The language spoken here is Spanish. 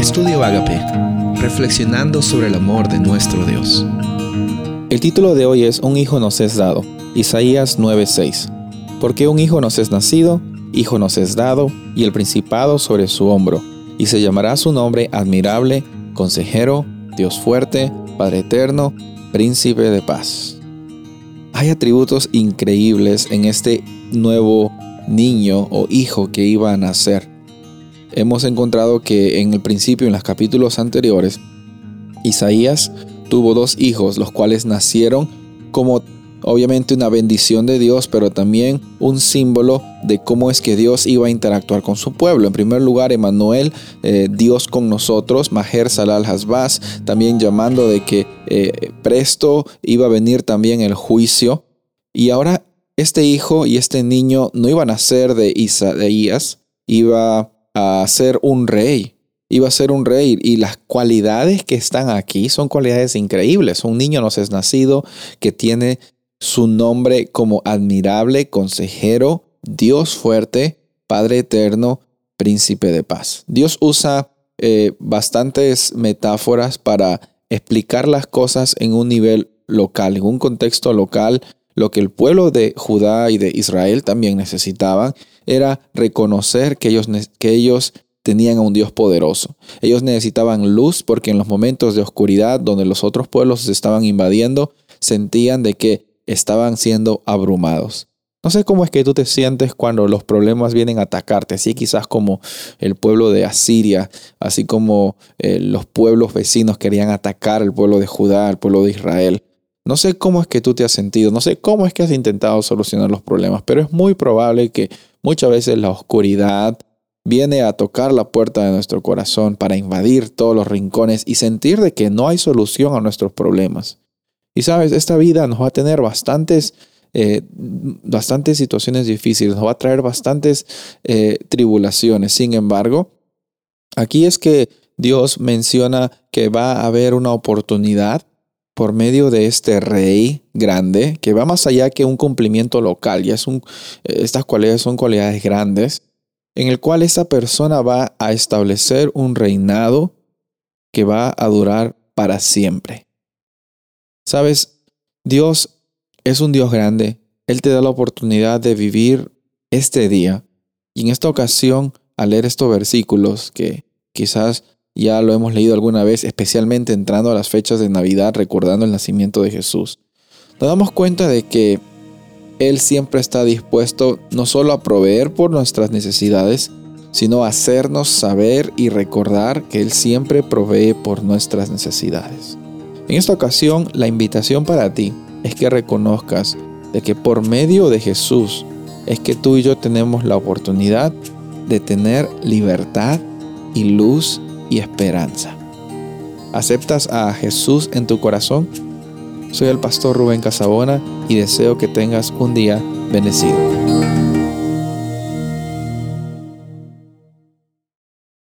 Estudio Agape, reflexionando sobre el amor de nuestro Dios. El título de hoy es Un hijo nos es dado, Isaías 9:6. Porque un hijo nos es nacido, hijo nos es dado, y el principado sobre su hombro, y se llamará su nombre admirable, consejero, Dios fuerte, Padre eterno, príncipe de paz. Hay atributos increíbles en este nuevo niño o hijo que iba a nacer. Hemos encontrado que en el principio, en los capítulos anteriores, Isaías tuvo dos hijos, los cuales nacieron como obviamente una bendición de Dios, pero también un símbolo de cómo es que Dios iba a interactuar con su pueblo. En primer lugar, Emanuel, eh, Dios con nosotros, Maher Salal Hasbaz, también llamando de que eh, presto iba a venir también el juicio. Y ahora este hijo y este niño no iban a ser de Isaías, iba a ser un rey. Iba a ser un rey y las cualidades que están aquí son cualidades increíbles. Un niño nos es nacido que tiene su nombre como admirable consejero, Dios fuerte, Padre eterno, príncipe de paz. Dios usa eh, bastantes metáforas para explicar las cosas en un nivel local, en un contexto local. Lo que el pueblo de Judá y de Israel también necesitaban era reconocer que ellos, que ellos tenían a un Dios poderoso. Ellos necesitaban luz porque en los momentos de oscuridad donde los otros pueblos se estaban invadiendo, sentían de que estaban siendo abrumados. No sé cómo es que tú te sientes cuando los problemas vienen a atacarte, así quizás como el pueblo de Asiria, así como eh, los pueblos vecinos querían atacar al pueblo de Judá, al pueblo de Israel. No sé cómo es que tú te has sentido, no sé cómo es que has intentado solucionar los problemas, pero es muy probable que muchas veces la oscuridad viene a tocar la puerta de nuestro corazón para invadir todos los rincones y sentir de que no hay solución a nuestros problemas. Y sabes, esta vida nos va a tener bastantes, eh, bastantes situaciones difíciles, nos va a traer bastantes eh, tribulaciones. Sin embargo, aquí es que Dios menciona que va a haber una oportunidad por medio de este rey grande que va más allá que un cumplimiento local. Ya es un, estas cualidades son cualidades grandes en el cual esa persona va a establecer un reinado que va a durar para siempre. Sabes, Dios es un Dios grande. Él te da la oportunidad de vivir este día. Y en esta ocasión, al leer estos versículos, que quizás ya lo hemos leído alguna vez, especialmente entrando a las fechas de Navidad, recordando el nacimiento de Jesús, nos damos cuenta de que Él siempre está dispuesto no solo a proveer por nuestras necesidades, sino a hacernos saber y recordar que Él siempre provee por nuestras necesidades. En esta ocasión, la invitación para ti es que reconozcas de que por medio de Jesús es que tú y yo tenemos la oportunidad de tener libertad y luz y esperanza. ¿Aceptas a Jesús en tu corazón? Soy el pastor Rubén Casabona y deseo que tengas un día bendecido.